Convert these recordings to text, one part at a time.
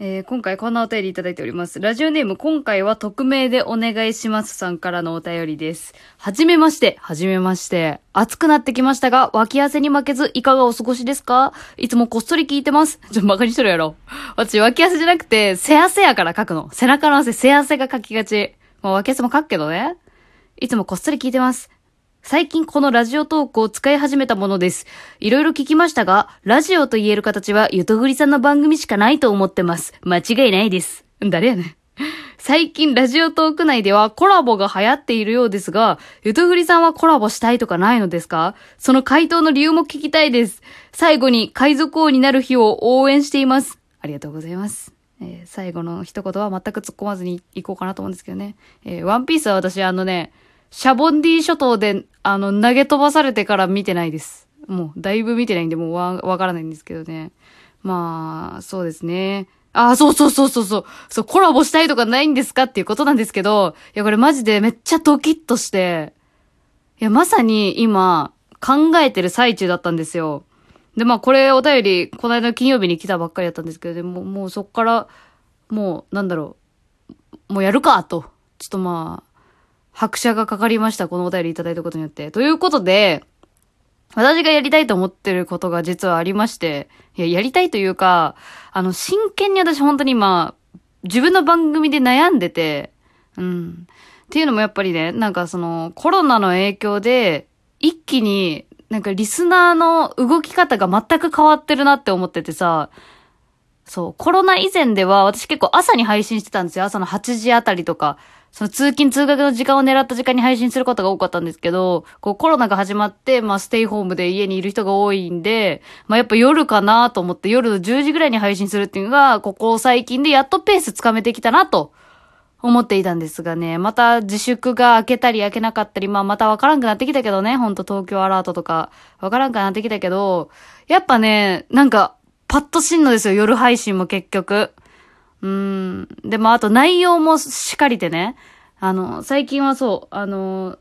えー今回こんなお便りいただいております。ラジオネーム、今回は匿名でお願いしますさんからのお便りです。はじめまして、はじめまして。暑くなってきましたが、脇汗に負けず、いかがお過ごしですか？いつもこっそり聞いてます。ちょ、馬鹿にしとるやろ。私、脇汗じゃなくて、背汗やから書くの。背中の汗、背汗が書きがち。まあ、脇汗も書くけどね。いつもこっそり聞いてます。最近このラジオトークを使い始めたものです。いろいろ聞きましたが、ラジオと言える形はゆとぐりさんの番組しかないと思ってます。間違いないです。誰やねん。最近ラジオトーク内ではコラボが流行っているようですが、ゆとぐりさんはコラボしたいとかないのですか？その回答の理由も聞きたいです。最後に海賊王になる日を応援しています。ありがとうございます。えー最後の一言は全く突っ込まずにいこうかなと思うんですけどね。えーワンピースは私あのね、シャボンディ諸島で、あの、投げ飛ばされてから見てないです。もう、だいぶ見てないんで、もうわ、わからないんですけどね。まあ、そうですね。あ、そうそうそうそうそう。そう、コラボしたいとかないんですかっていうことなんですけど、いや、これマジでめっちゃドキッとして、いや、まさに今、考えてる最中だったんですよ。で、まあ、これお便り、この間金曜日に来たばっかりだったんですけど、でも、もうそっから、もう、なんだろう、もうやるか、と。ちょっとまあ、拍車がかかりました。このお便りいただいたことによって。ということで、私がやりたいと思ってることが実はありまして、いや、やりたいというか、あの、真剣に私本当に今、自分の番組で悩んでて、うん。っていうのもやっぱりね、なんかその、コロナの影響で、一気に、なんかリスナーの動き方が全く変わってるなって思っててさ、そう、コロナ以前では私結構朝に配信してたんですよ。朝の8時あたりとか。その通勤通学の時間を狙った時間に配信することが多かったんですけど、こうコロナが始まって、まあステイホームで家にいる人が多いんで、まあやっぱ夜かなと思って夜の10時ぐらいに配信するっていうのが、ここ最近でやっとペースつかめてきたなと思っていたんですがね、また自粛が明けたり明けなかったり、まあまたわからんくなってきたけどね、ほんと東京アラートとか、わからんくなってきたけど、やっぱね、なんか、パッとしんのですよ、夜配信も結局。うん。でも、あと内容もしっかりでね、あの、最近はそう、あの、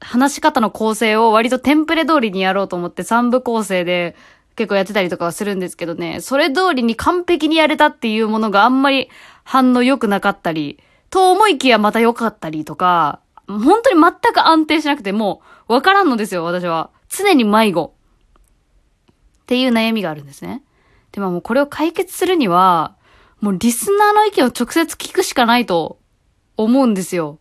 話し方の構成を割とテンプレ通りにやろうと思って3部構成で結構やってたりとかはするんですけどね、それ通りに完璧にやれたっていうものがあんまり反応良くなかったり、と思いきやまた良かったりとか、本当に全く安定しなくてもうわからんのですよ、私は。常に迷子。っていう悩みがあるんですね。でももうこれを解決するには、もうリスナーの意見を直接聞くしかないと思うんですよ。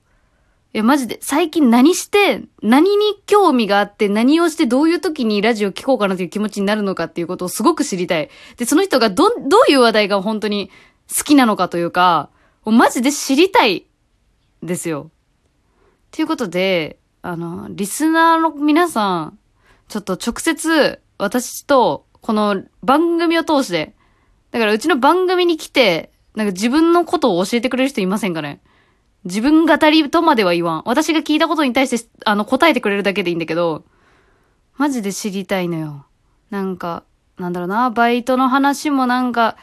いや、マジで、最近何して、何に興味があって、何をして、どういう時にラジオ聞こうかなという気持ちになるのかっていうことをすごく知りたい。で、その人がど、どういう話題が本当に好きなのかというか、もうマジで知りたい、ですよ。ということで、あの、リスナーの皆さん、ちょっと直接、私と、この番組を通して、だからうちの番組に来て、なんか自分のことを教えてくれる人いませんかね？自分語りとまでは言わん。私が聞いたことに対して、あの、答えてくれるだけでいいんだけど、マジで知りたいのよ。なんか、なんだろうな、バイトの話もなんか、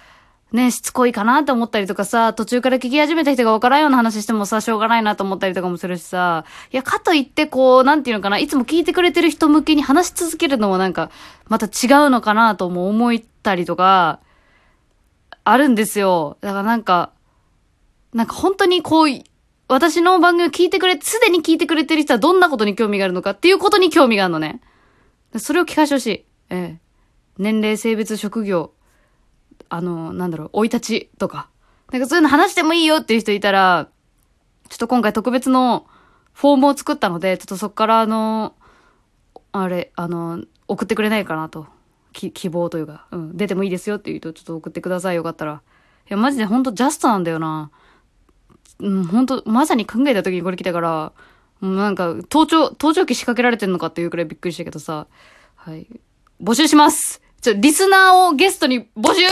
ね、しつこいかなって思ったりとかさ、途中から聞き始めた人がわからんような話してもさ、しょうがないなと思ったりとかもするしさ、いや、かといってこう、なんていうのかな、いつも聞いてくれてる人向けに話し続けるのもなんか、また違うのかなとも思ったりとか、あるんですよ。だからなんか、なんか本当にこう、私の番組を聞いてくれ、すでに聞いてくれてる人はどんなことに興味があるのかっていうことに興味があるのね。それを聞かせてほしい。ええ。年齢、性別、職業、あの、なんだろう、生い立ちとか。なんかそういうの話してもいいよっていう人いたら、ちょっと今回特別のフォームを作ったので、ちょっとそこからあの、あれ、あの、送ってくれないかなと。希望というか、うん、出てもいいですよって言うと、ちょっと送ってくださいよかったら。いや、マジでほんとジャストなんだよな。うん、ほんと、まさに考えた時にこれ来たから、もうなんか、盗聴、盗聴器仕掛けられてんのかっていうくらいびっくりしたけどさ。はい。募集しますちょ、リスナーをゲストに募集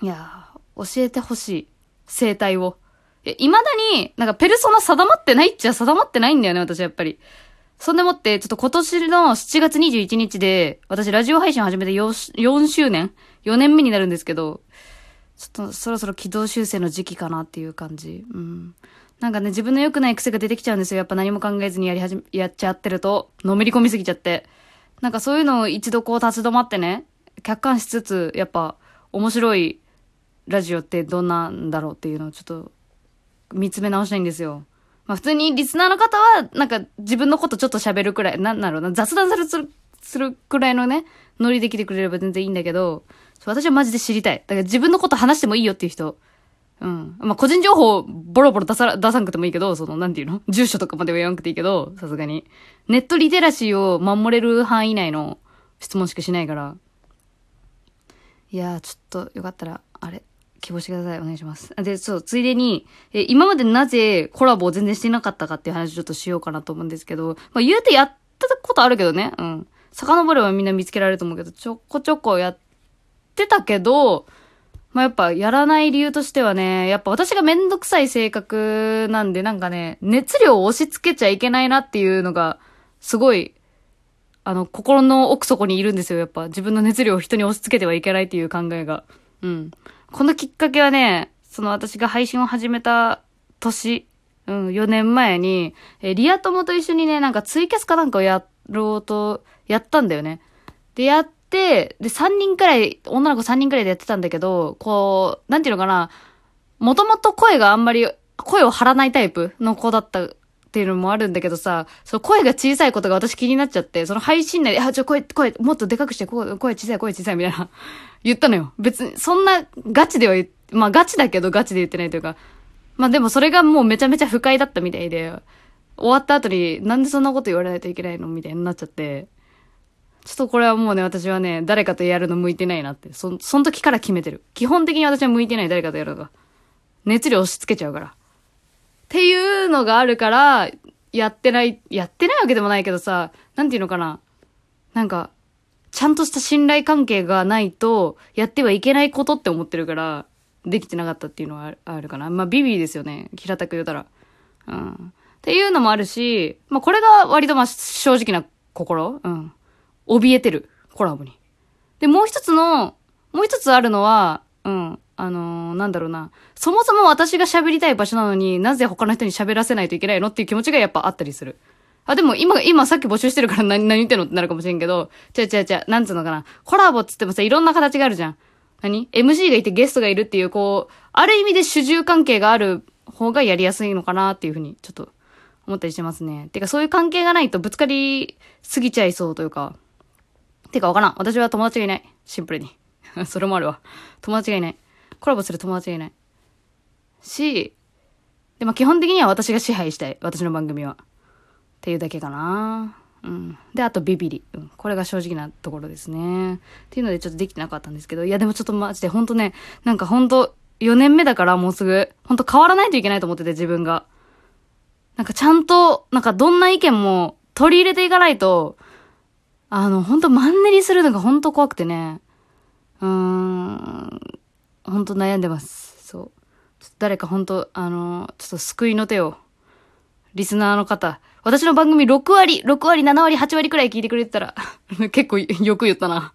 いやー、教えてほしい。生態を。いや、未だに、なんかペルソナ定まってないっちゃ定まってないんだよね、私やっぱり。そんでもって、ちょっと今年の7月21日で、私ラジオ配信を始めて 4, 4周年 ?4 年目になるんですけど、ちょっとそろそろ軌道修正の時期かなっていう感じ。うん。なんかね、自分の良くない癖が出てきちゃうんですよ。やっぱ何も考えずにやりはじ、やっちゃってると、のめり込みすぎちゃって。なんかそういうのを一度こう立ち止まってね、客観しつつ、やっぱ面白いラジオってどんなんだろうっていうのをちょっと見つめ直したいんですよ。まあ普通にリスナーの方は、なんか自分のことちょっと喋るくらい、なんだろうな、雑談する、するくらいのね、ノリで来てくれれば全然いいんだけど、私はマジで知りたい。だから自分のこと話してもいいよっていう人。うん。まあ、個人情報ボロボロ出さ、出さんくてもいいけど、その、なんていうの？住所とかまでは言わなくていいけど、さすがに。ネットリテラシーを守れる範囲内の質問しかしないから。いやー、ちょっと、よかったら、あれ、希望してください。お願いします。で、そう、ついでに、え、今までなぜコラボを全然してなかったかっていう話をちょっとしようかなと思うんですけど、まあ、言うてやったことあるけどね。うん。遡ればみんな見つけられると思うけど、ちょこちょこやってたけど、まあ、やっぱやらない理由としてはね、やっぱ私がめんどくさい性格なんで、なんかね、熱量を押し付けちゃいけないなっていうのが、すごい、あの、心の奥底にいるんですよ。やっぱ自分の熱量を人に押し付けてはいけないっていう考えが。うん。このきっかけはね、その私が配信を始めた年、うん、4年前に、えリア友と一緒にね、なんかツイキャスかなんかをやろうと、やったんだよね。で、やって、で、3人くらい、女の子3人くらいでやってたんだけど、こう、なんていうのかな、もともと声があんまり、声を張らないタイプの子だったっていうのもあるんだけどさ、その声が小さいことが私気になっちゃって、その配信内で、あ、ちょ、声、声、もっとでかくして、声、小さい、声小さい、みたいな 言ったのよ。別に、そんなガチでは言まあガチだけどガチで言ってないというか、まあでもそれがもうめちゃめちゃ不快だったみたいで、終わった後になんでそんなこと言われないといけないのみたいになっちゃって、ちょっとこれはもうね、私はね、誰かとやるの向いてないなって。そ、その時から決めてる。基本的に私は向いてない誰かとやるのが。熱量押し付けちゃうから。っていうのがあるから、やってない、やってないわけでもないけどさ、なんていうのかな。なんか、ちゃんとした信頼関係がないと、やってはいけないことって思ってるから、できてなかったっていうのはあるかな。まあ、ビビーですよね。平たく言うたら。うん。っていうのもあるし、まあ、これが割とま、正直な心うん。怯えてる。コラボに。で、もう一つの、もう一つあるのは、うん。あのー、なんだろうな。そもそも私が喋りたい場所なのになぜ他の人に喋らせないといけないのっていう気持ちがやっぱあったりする。あ、でも今、今さっき募集してるから何、何言ってんのってなるかもしれんけど、ちゃちゃちゃ、なんつうのかな。コラボっつってもさ、いろんな形があるじゃん。何 ?MC がいてゲストがいるっていう、こう、ある意味で主従関係がある方がやりやすいのかなっていうふうに、ちょっと思ったりしてますね。てか、そういう関係がないとぶつかりすぎちゃいそうというか。てか、わからん。私は友達がいない。シンプルに。それもあるわ。友達がいない。コラボする友達がいない。し、でも基本的には私が支配したい。私の番組は。っていうだけかな。うん。で、あとビビリ。うん。これが正直なところですね。っていうのでちょっとできてなかったんですけど、いやでもちょっとマジでほんとね、なんかほんと4年目だからもうすぐ、ほんと変わらないといけないと思ってて自分が。なんかちゃんと、なんかどんな意見も取り入れていかないと、あの、ほんとマンネリするのがほんと怖くてね。うーん。ほんと悩んでます。そう。誰かほんと、あの、ちょっと救いの手を、リスナーの方、私の番組6割、6割、7割、8割くらい聞いてくれてたら 結構よく言ったな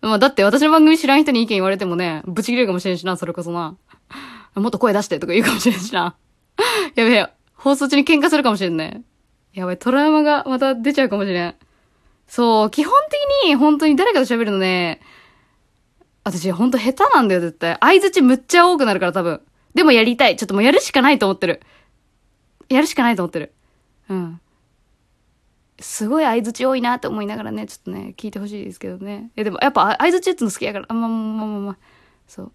まあだって私の番組知らん人に意見言われてもね、ブチ切れるかもしれんしな、それこそな。もっと声出してとか言うかもしれんしな。やべえ、放送中に喧嘩するかもしれんね。やばい、トラウマがまた出ちゃうかもしれん。そう、基本的に本当に誰かと喋るのね、私ほんと下手なんだよ、絶対。相槌むっちゃ多くなるから多分。でもやりたい。ちょっともうやるしかないと思ってる。やるしかないと思ってる。うん。すごい相槌多いなって思いながらね、ちょっとね、聞いてほしいですけどね。え、でもやっぱ相槌打つの好きやから、あ、まあまあまあまあまあ。そう。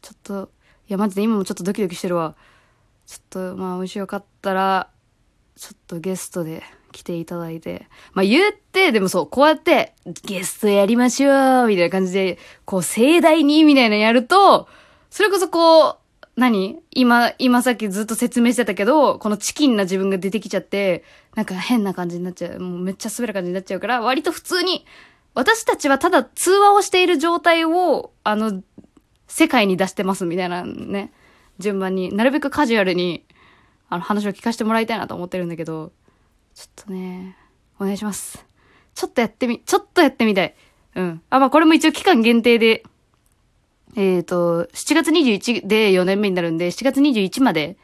ちょっと、いやマジで今もちょっとドキドキしてるわ。ちょっと、まあもしよかったら、ちょっとゲストで来ていただいて。まあ言って、でもそう、こうやって、ゲストやりましょうみたいな感じで、こう盛大にみたいなやると、それこそこう、何？今、今さっきずっと説明してたけど、このチキンな自分が出てきちゃって、なんか変な感じになっちゃう。もうめっちゃ滑る感じになっちゃうから、割と普通に、私たちはただ通話をしている状態を、あの、世界に出してますみたいなね、順番に、なるべくカジュアルに、あの、話を聞かせてもらいたいなと思ってるんだけど、ちょっとね、お願いします。ちょっとやってみ、ちょっとやってみたい。うん。あ、まあこれも一応期間限定で、えっ、ー、と、7月21で4年目になるんで、7月21まで、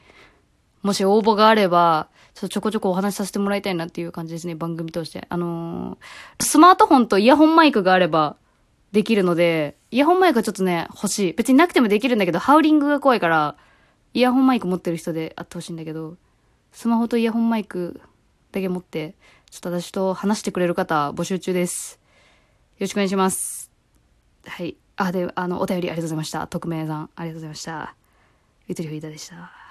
もし応募があれば、ちょっとちょこちょこお話しさせてもらいたいなっていう感じですね、番組通して。あのー、スマートフォンとイヤホンマイクがあれば、できるので、イヤホンマイクはちょっとね、欲しい。別になくてもできるんだけど、ハウリングが怖いから、イヤホンマイク持ってる人であってほしいんだけど、スマホとイヤホンマイクだけ持って、ちょっと私と話してくれる方募集中です。よろしくお願いします。はい。あ、で、あの、お便りありがとうございました。匿名さん、ありがとうございました。ゆとりふいたでした。